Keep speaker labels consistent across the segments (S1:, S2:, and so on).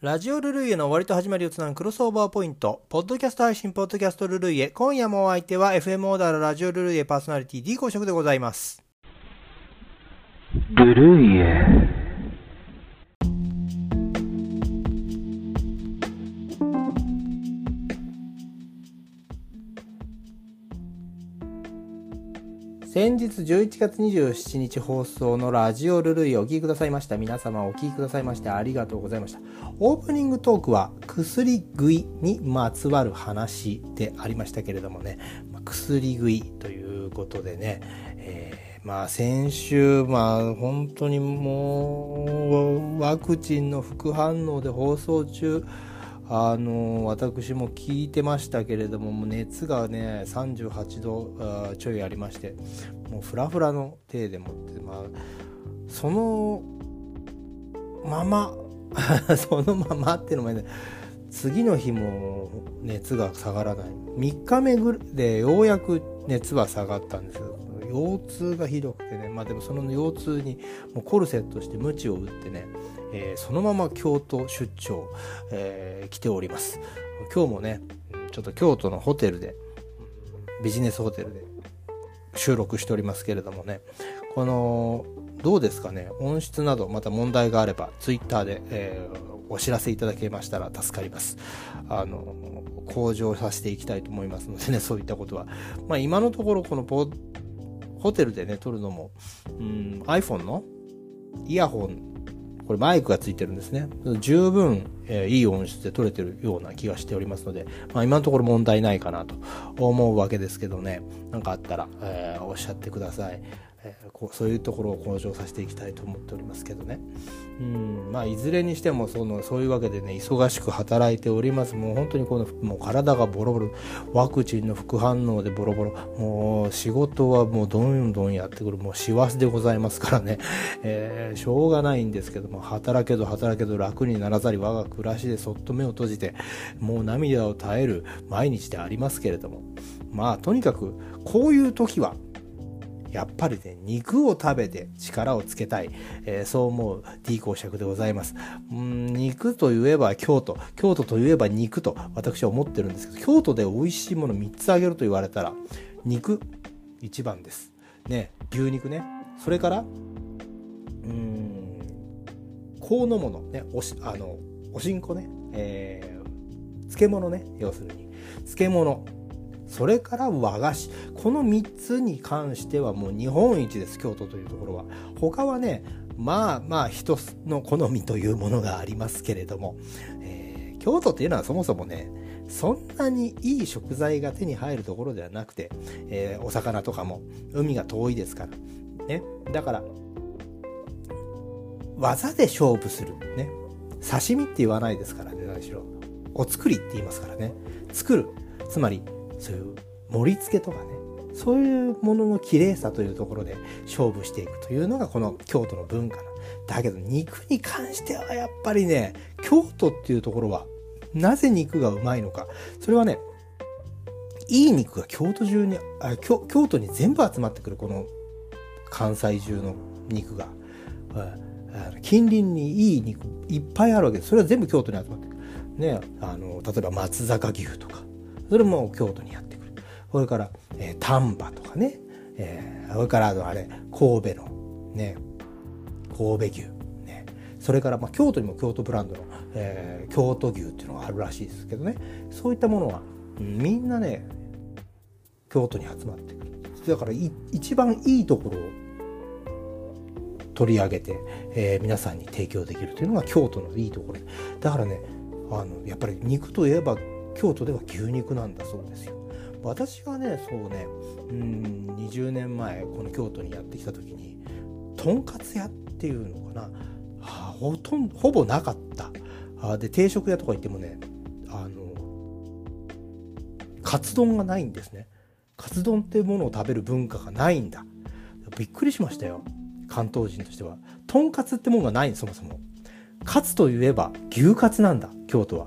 S1: ラジオルルイエの終わりと始まりをつなぐクロスオーバーポイント、ポッドキャスト配信、ポッドキャストルルイエ。今夜もお相手は FM オーダーのラジオルルイエパーソナリティ D 公職でございます。ルルイエ。先日11月27日放送のラジオルルイお聴きくださいました。皆様お聴きくださいましてありがとうございました。オープニングトークは薬食いにまつわる話でありましたけれどもね、薬食いということでね、えー、まあ先週、まあ本当にもうワクチンの副反応で放送中、あの私も聞いてましたけれどももう熱がね38度ちょいありましてもうフラフラの体でもって、まあ、そのまま そのままっていうのもね次の日も熱が下がらない。3日目ぐでようやく熱は下がったんです。けど腰痛がひどくてね。まあでもその腰痛にもうコルセットして鞭を打ってねえー、そのまま京都出張、えー、来ております。今日もね、ちょっと京都のホテルで、ビジネスホテルで収録しておりますけれどもね、この、どうですかね、音質などまた問題があれば、ツイッターで、えー、お知らせいただけましたら助かります。あの、向上させていきたいと思いますのでね、そういったことは。まあ今のところこのホテルでね、撮るのも、うん、iPhone の？イヤホンこれマイクがついてるんですね。十分、えー、いい音質で撮れてるような気がしておりますので、まあ今のところ問題ないかなと思うわけですけどね、なんかあったら、えー、おっしゃってください。えー、こうそういうところを向上させていきたいと思っておりますけどね。うんまあ、いずれにしてもそのそういうわけでね忙しく働いております。もう本当にこのもう体がボロボロ。ワクチンの副反応でボロボロ。もう仕事はもうどんどんやってくる。もう師走でございますからね、えー、しょうがないんですけども働けど働けど楽にならざり我が暮らしでそっと目を閉じてもう涙を耐える毎日でありますけれども。まあとにかくこういう時はやっぱりね、肉を食べて力をつけたい。えー、そう思う D 公爵でございます。うん肉といえば京都。京都といえば肉と私は思ってるんですけど、京都で美味しいもの3つあげると言われたら、肉、一番です。ね、牛肉ね。それから、うん、香のもの、ね、おし、あの、おしんこね。えー、漬物ね。要するに。漬物。それから和菓子。この3つに関してはもう日本一です京都というところは。他はねまあまあ人の好みというものがありますけれども、えー、京都っていうのはそもそもねそんなにいい食材が手に入るところではなくて、えー、お魚とかも海が遠いですから。ね。だから技で勝負する。ね。刺身って言わないですからね何しろ。お作りって言いますからね。作る。つまりそういう盛り付けとかねそういうものの綺麗さというところで勝負していくというのがこの京都の文化な。だけど肉に関してはやっぱりね京都っていうところはなぜ肉がうまいのか。それはねいい肉が京都中にあ京京都に全部集まってくるこの関西中の肉が、近隣にいい肉いっぱいあるわけです。それは全部京都に集まってくる。ねあの例えば松坂牛とか。それも京都にやってくる。それから、えー、丹波とかね、えー、それからあれ神戸のね。神戸牛。ね。それから、まあ、京都にも京都ブランドの、えー、京都牛っていうのがあるらしいですけどね。そういったものは、みんなね京都に集まってくる。だから一番いいところを取り上げて、えー、皆さんに提供できるというのが京都のいいところ。だからねあのやっぱり肉といえば京都では牛肉なんだそうですよ。私がねそうねうん20年前この京都にやってきた時にとんかつ屋っていうのかな、はあ、ほとんどほぼなかった。あで定食屋とか行ってもねあのカツ丼がないんですね。カツ丼っていうものを食べる文化がないんだ。びっくりしましたよ。関東人としては。とんかつってもんがないそもそも。カツといえば牛カツなんだ京都は。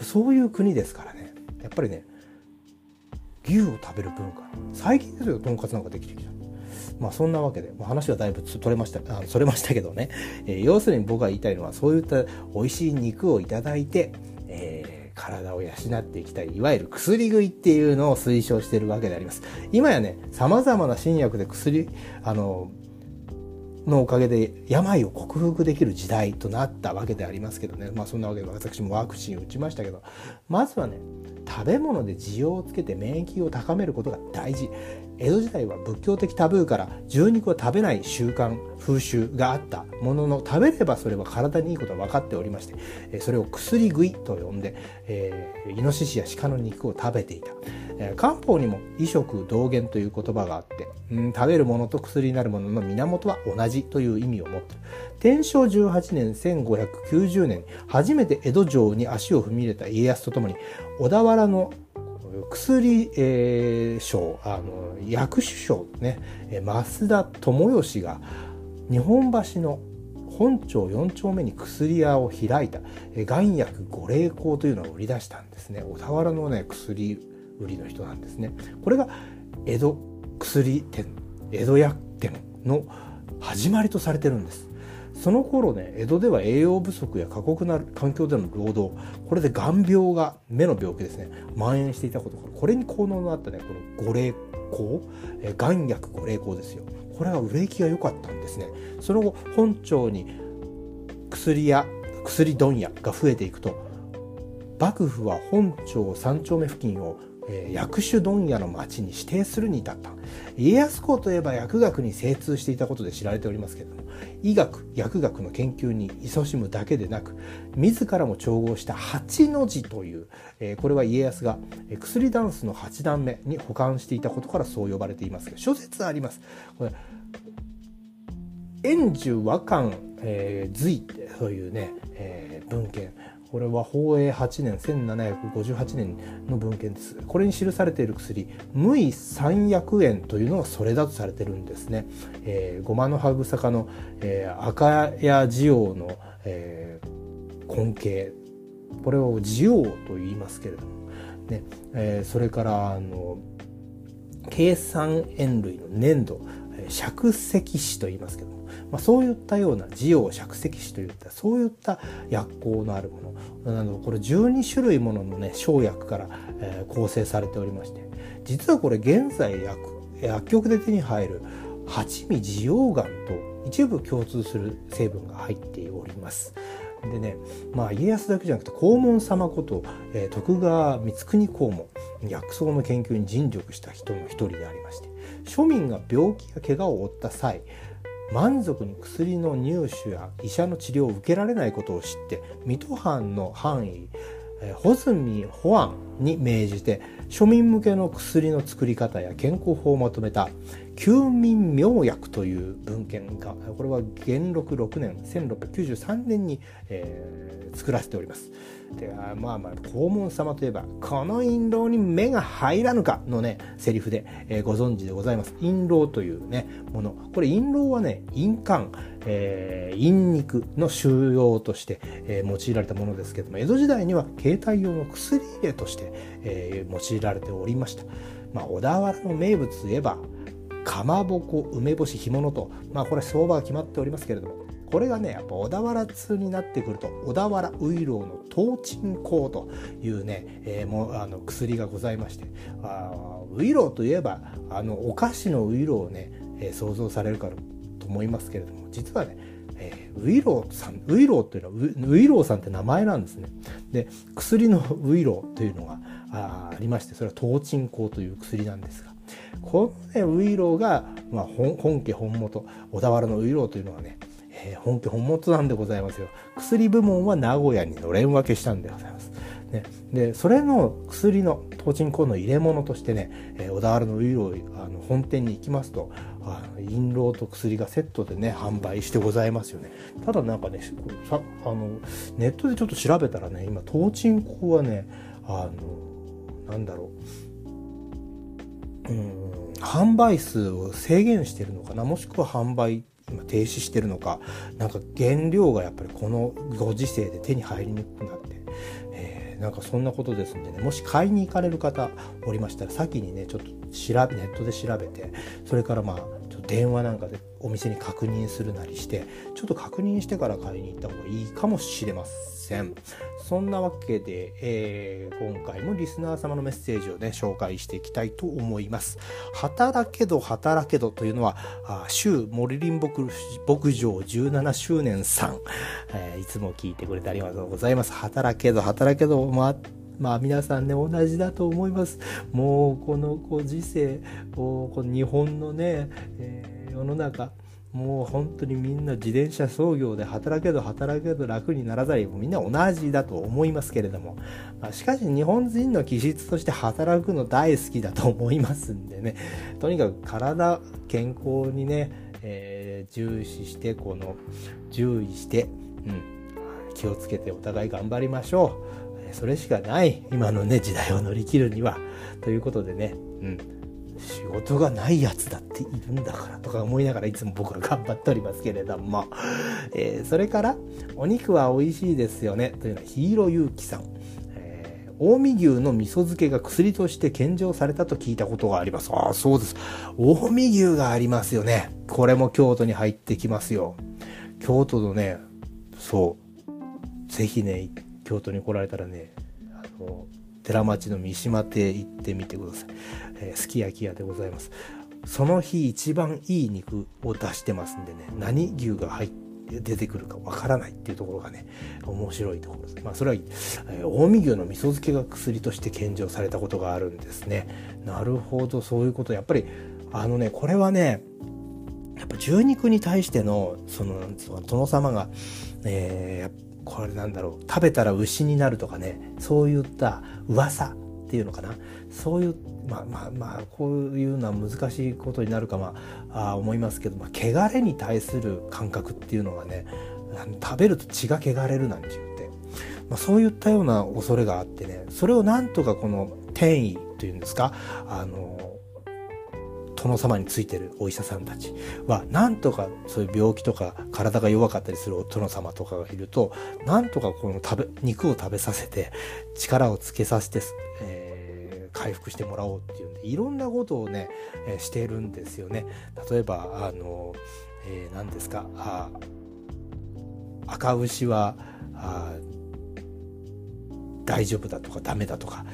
S1: そういう国ですからね。やっぱりね牛を食べる文化。最近ですよとんかつなんかできてきた。まあそんなわけで、まあ、話はだいぶ取れましたあそれましたけどね、えー、要するに僕が言いたいのはそういった美味しい肉をいただいて、えー体を養っていきたい、いわゆる薬食いっていうのを推奨してるわけであります。今やね、様々な新薬で薬、あの、のおかげで病を克服できる時代となったわけでありますけどね。まあそんなわけで私もワクチンを打ちましたけど、まずはね、食べ物で需要をつけて免疫を高めることが大事。江戸時代は仏教的タブーから牛肉を食べない習慣風習があったものの食べればそれは体にいいことは分かっておりましてそれを薬食いと呼んで、えー、イノシシや鹿の肉を食べていた、えー、漢方にも異食同源という言葉があって、うん、食べるものと薬になるものの源は同じという意味を持っている。天正18年1590年初めて江戸城に足を踏み入れた家康とともに小田原の薬、えー、賞あの薬種賞ね増田智義が日本橋の本町4丁目に薬屋を開いた丸薬五霊香というのを売り出したんですね。小田原のね薬売りの人なんですね。これが江戸薬店江戸薬店の始まりとされてるんです。その頃ね江戸では栄養不足や過酷な環境での労働これで眼病が目の病気ですね。蔓延していたことからこれに効能のあったねこの五霊香眼薬五霊香ですよ。これは売れ行きが良かったんですね。その後本町に薬屋薬問屋が増えていくと幕府は本町3丁目付近をえ、薬種問屋の町に指定するに至った。家康公といえば薬学に精通していたことで知られておりますけれども医学薬学の研究に勤しむだけでなく自らも調合した八の字という、え、これは家康が薬ダンスの八段目に保管していたことからそう呼ばれていますが諸説あります。これ円寿和漢、えー、隋というね、えー、文献。これは宝永8年1758年の文献です。これに記されている薬無為三薬塩というのがそれだとされてるんですね、えー、ごまの葉草科の、えー、赤や地黄の、えー、根茎。これを地黄と言いますけれども、ねえー、それからあの計算塩類の粘土釈石子と言いますけども、まあ、そういったような地黄釈石子といったそういった薬効のあるものなのこれ12種類もののね生薬から、えー、構成されておりまして実はこれ現在薬薬局で手に入る八味地黄丸と一部共通する成分が入っております。でね、まあ家康だけじゃなくて黄門様こと、えー、徳川光圀公も薬草の研究に尽力した人の一人でありまして庶民が病気や怪我を負った際満足に薬の入手や医者の治療を受けられないことを知って水戸藩の範囲穂積保安に命じて庶民向けの薬の作り方や健康法をまとめた休民妙薬という文献がこれは元禄6年1693年に、えー、作らせております。でまあまあ黄門様といえばこの印籠に目が入らぬかのねセリフで、えー、ご存知でございます印籠というねものこれ印籠はね印鑑えー、陰肉の収容として、えー、用いられたものですけども江戸時代には携帯用の薬入れとして、えー、用いられておりました、まあ、小田原の名物といえばかまぼこ梅干し干物とまあこれ相場が決まっておりますけれどもこれがねやっぱ小田原通になってくると小田原ウイローのトーチン香というね、えー、もうあの薬がございましてあウイローといえばあのお菓子のウイローをね、えー、想像されるかと思いますけれども実はねえー、ウイローさん、ウイローというのはウ、ウイローさんって名前なんですね。で、薬のウイロというのがあありまして、それはトーチン香という薬なんですが、このね、ウイロが、まあ、本家本元、小田原のウイロというのはね、えー、本家本元なんでございますよ。薬部門は名古屋にのれん分けしたんでございます。ね、でそれの薬のトーチンコの入れ物としてね、えー、小田原のウイロあの本店に行きますとあの印籠と薬がセットでね販売してございますよね。ただなんかねさあのネットでちょっと調べたらね今トーチンコはねあのなんだろう。うん販売数を制限してるのかな？もしくは販売今停止してるのか？なんか原料がやっぱりこのご時世で手に入りにくくなって、なんかそんなことですんでね。もし買いに行かれる方おりましたら先にねちょっと調べネットで調べてそれからまあ電話なんかでお店に確認するなりしてちょっと確認してから買いに行った方がいいかもしれません。そんなわけで、えー、今回もリスナー様のメッセージをね紹介していきたいと思います。働けど働けどというのはあ州モリリン牧牧場17周年さん、えー、いつも聞いてくれてありがとうございます。働けど働けどまあまあ皆さんね、同じだと思います。もうこのご時世、この日本のね、えー、世の中、もう本当にみんな自転車操業で働けど働けど楽にならざりみんな同じだと思いますけれども、まあ、しかし日本人の気質として働くの大好きだと思いますんでねとにかく体健康にね、えー、重視してこの注意して、うん、気をつけてお互い頑張りましょう。それしかない今のね時代を乗り切るにはということでね、うん、仕事がないやつだっているんだからとか思いながらいつも僕は頑張っておりますけれども、えー、それからお肉は美味しいですよねというのはヒーローゆうきさん近江牛の味噌漬けが薬として献上されたと聞いたことがあります。ああ、そうです。近江牛がありますよね。これも京都に入ってきますよ。京都のね、そう、ぜひね、京都に来られたらねあの寺町の三島亭行ってみてください、えー、すき焼き屋でございますその日一番いい肉を出してますんでね何牛が入って出てくるかわからないっていうところがね面白いところです。まあそれは、えー、近江牛の味噌漬けが薬として献上されたことがあるんですね。なるほどそういうことやっぱりあのねこれはねやっぱ獣肉に対してのその殿様が、えー、これなんだろう。食べたら牛になるとかね。そういった噂っていうのかな。そういうまあまあまあこういうのは難しいことになるかまああ思いますけど、まあ、汚れに対する感覚っていうのがね食べると血が汚れるなんて言って、まあ、そういったような恐れがあってねそれをなんとかこの転移というんですかあの殿様についてるお医者さんたちはなんとかそういう病気とか体が弱かったりするお殿様とかがいるとなんとかこの食べ肉を食べさせて力をつけさせて、えー、回復してもらおうっていうんでいろんなことをね、えー、してるんですよね。例えばあの、えー、何ですかあ赤牛はあ大丈夫だとかダメだとか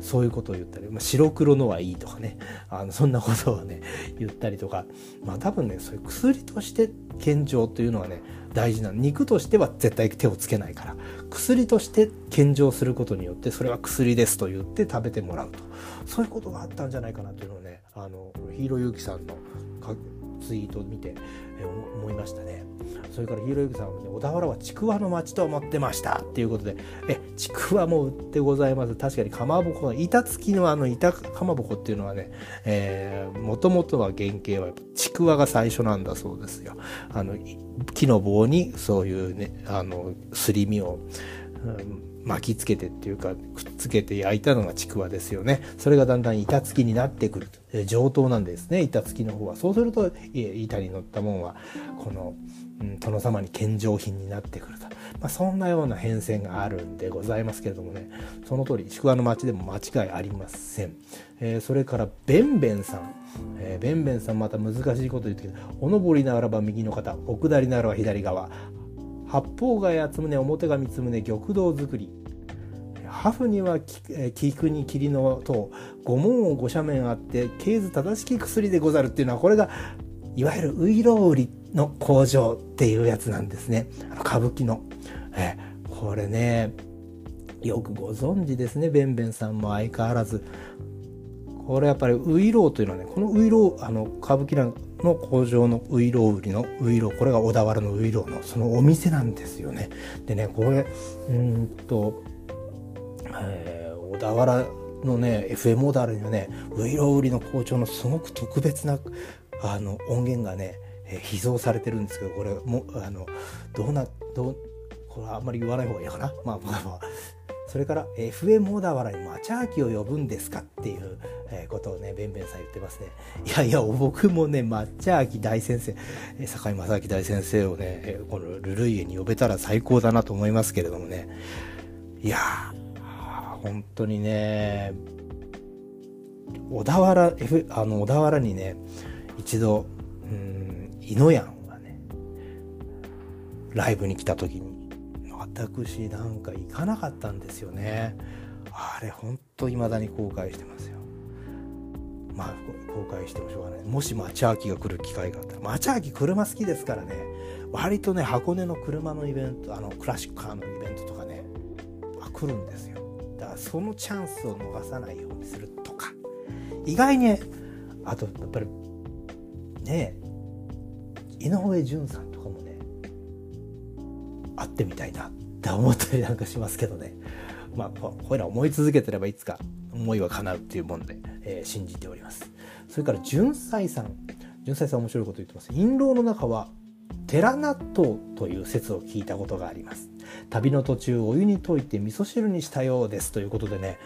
S1: そういうことを言ったり、まあ、白黒のはいいとかねあのそんなことをね 言ったりとか。まあ多分ねそういう薬として献上というのはね大事な肉としては絶対手をつけないから。薬として献上することによってそれは薬ですと言って食べてもらうと。そういうことがあったんじゃないかなというのをねあのヒーローゆうきさんのツイートを見て、え思いましたね。それからヒーローユキさんはね、小田原はちくわの町と思ってましたっていうことで、え、ちくわも売ってございます。確かにかまぼこの板付きのあの板かまぼこっていうのはね、え、もともとは原型はちくわが最初なんだそうですよ。あの、木の棒にそういうね、あの、すり身を、うん巻きつけてっていうかくっつけて焼いたのがちくわですよね。それがだんだん板付きになってくると。上等なんですね。板付きの方は。そうすると板に乗ったもんはこの、うん、殿様に献上品になってくると、まあ、そんなような変遷があるんでございますけれどもね。その通りちくわの町でも間違いありません、えー、それからべんべんさん、えー、べんべんさんまた難しいこと言っておのりならば右の方お下りならば左側。八方貝厚宗表が三宗玉堂作り。ハフには菊に霧の塔五門を五斜面あって経図正しき薬でござるっていうのはこれがいわゆるウイロウリの工場っていうやつなんですね。歌舞伎の。えこれねよくご存知ですねべんべんさんも相変わらず。これやっぱりウイロウというのはねこのウイロウあの歌舞伎なんかの工場のウイロウ売りのウイロウこれが小田原のウイロウのそのお店なんですよね。でねこれうんと、えー、小田原のね FM 小田原にはねウイロウ売りの工場のすごく特別なあの音源がね、えー、秘蔵されてるんですけどこれもあのどうなどうこれはあんまり言わない方がいいかな。まあ、まあ、それから FM 小田原にマチャーキを呼ぶんですかっていう、ことをね、べんべんさん言ってますね。いやいや、僕もね、マチャーキ大先生、坂井正明大先生をね、このルルイエに呼べたら最高だなと思いますけれどもね。いやー、本当にね、小田原、F、あの、小田原にね、一度、うんイノヤンがねライブに来た時に私なんか行かなかったんですよね。あれほんと未だに後悔してますよ。まあ後悔してもしょうがない。もし町秋が来る機会があったら。町秋車好きですからね。割とね箱根の車のイベントあのクラシックカーのイベントとかね。あ来るんですよ。だからそのチャンスを逃さないようにするとか。意外にあとやっぱりね井上順さんとかもね会ってみたいな。って思ったりなんかしますけどね。まあこれら思い続けてればいつか思いは叶うっていうもんで、えー、信じております。それから純斎さん。純斎さん面白いこと言ってます。印籠の中は寺納豆という説を聞いたことがあります。旅の途中お湯に溶いて味噌汁にしたようですということでね。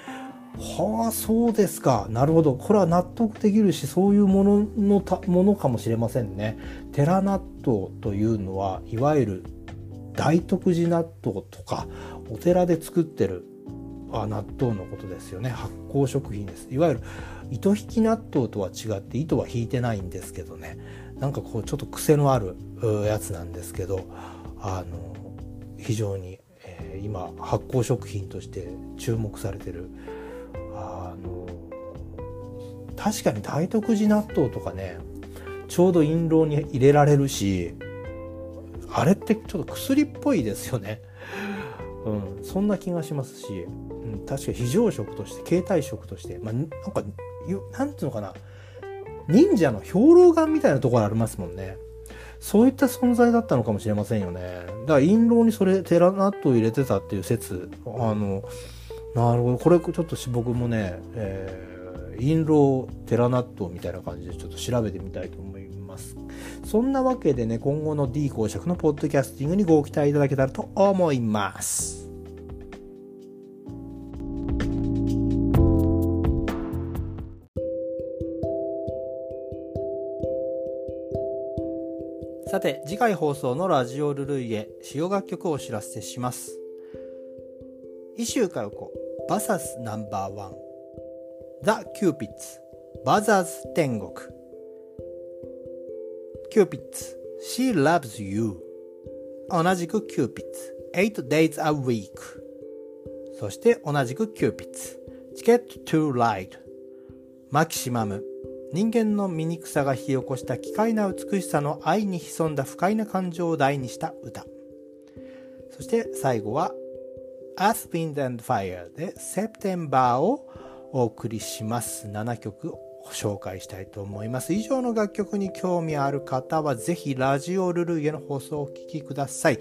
S1: はあそうですか。なるほど。これは納得できるしそういうもののたものかもしれませんね。寺納豆というのはいわゆる大徳寺納豆とかお寺で作ってるあ納豆のことですよね。発酵食品です。いわゆる糸引き納豆とは違って糸は引いてないんですけどね。なんかこうちょっと癖のあるやつなんですけどあの非常に、えー、今発酵食品として注目されてる。あの確かに大徳寺納豆とかねちょうど印籠に入れられるしあれってちょっと薬っぽいですよね。うん、そんな気がしますし、うん、確か非常食として携帯食として、まあ、なんかなんていうのかな。忍者の兵糧丸みたいなところありますもんね。そういった存在だったのかもしれませんよね。だから印籠にそれテラナットを入れてたっていう説。あのなるほど。これちょっと僕もね、えー、印籠テラナットみたいな感じでちょっと調べてみたいと思いますます。そんなわけでね今後の D 公爵のポッドキャスティングにご期待いただけたらと思います。さて次回放送のラジオルルイエ使用楽曲をお知らせします石井佳代子バサスナンバーワンザ・キューピッツバザーズ天国キューピッツ She loves you. 同じくキューピッツ8 days a week. そして同じくキューピッツチケット to ride. マキシマム。人間の醜さが引き起こした奇怪な美しさの愛に潜んだ不快な感情を題にした歌。そして最後は Earth, Wind and Fire で September をお送りします。7曲紹介したいと思います以上の楽曲に興味ある方はぜひラジオルルイエの放送をお聴きください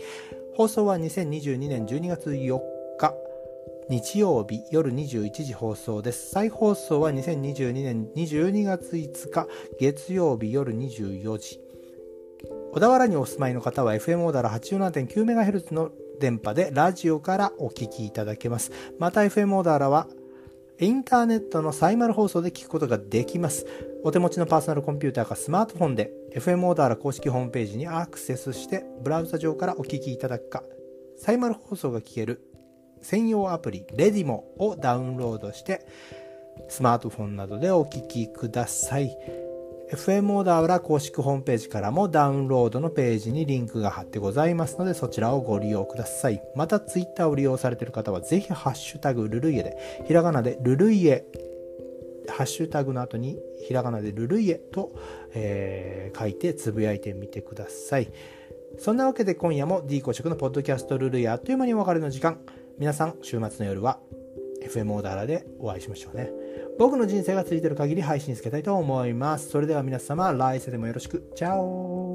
S1: 放送は2022年12月4日日曜日夜21時放送です。再放送は2022年22月5日月曜日夜24時。小田原にお住まいの方は FM オーダー 87.9MHz の電波でラジオからお聞きいただけます。また FM オーダーはインターネットのサイマル放送で聞くことができます。お手持ちのパーソナルコンピューターかスマートフォンで FM オーダーラ公式ホームページにアクセスしてブラウザ上からお聞きいただくか、サイマル放送が聞ける専用アプリレディモをダウンロードしてスマートフォンなどでお聞きください FM オーダー裏公式ホームページからもダウンロードのページにリンクが貼ってございますのでそちらをご利用ください。またツイッターを利用されている方はぜひハッシュタグルルイエでひらがなでルルイエ。ハッシュタグの後にひらがなでルルイエと、えー、書いてつぶやいてみてください。そんなわけで今夜も D 公職のポッドキャストルルイエあっという間にお別れの時間。皆さん、週末の夜は FM オーダーラでお会いしましょうね。僕の人生がついてる限り配信つけたいと思います。それでは皆様、来世でもよろしく。チャオ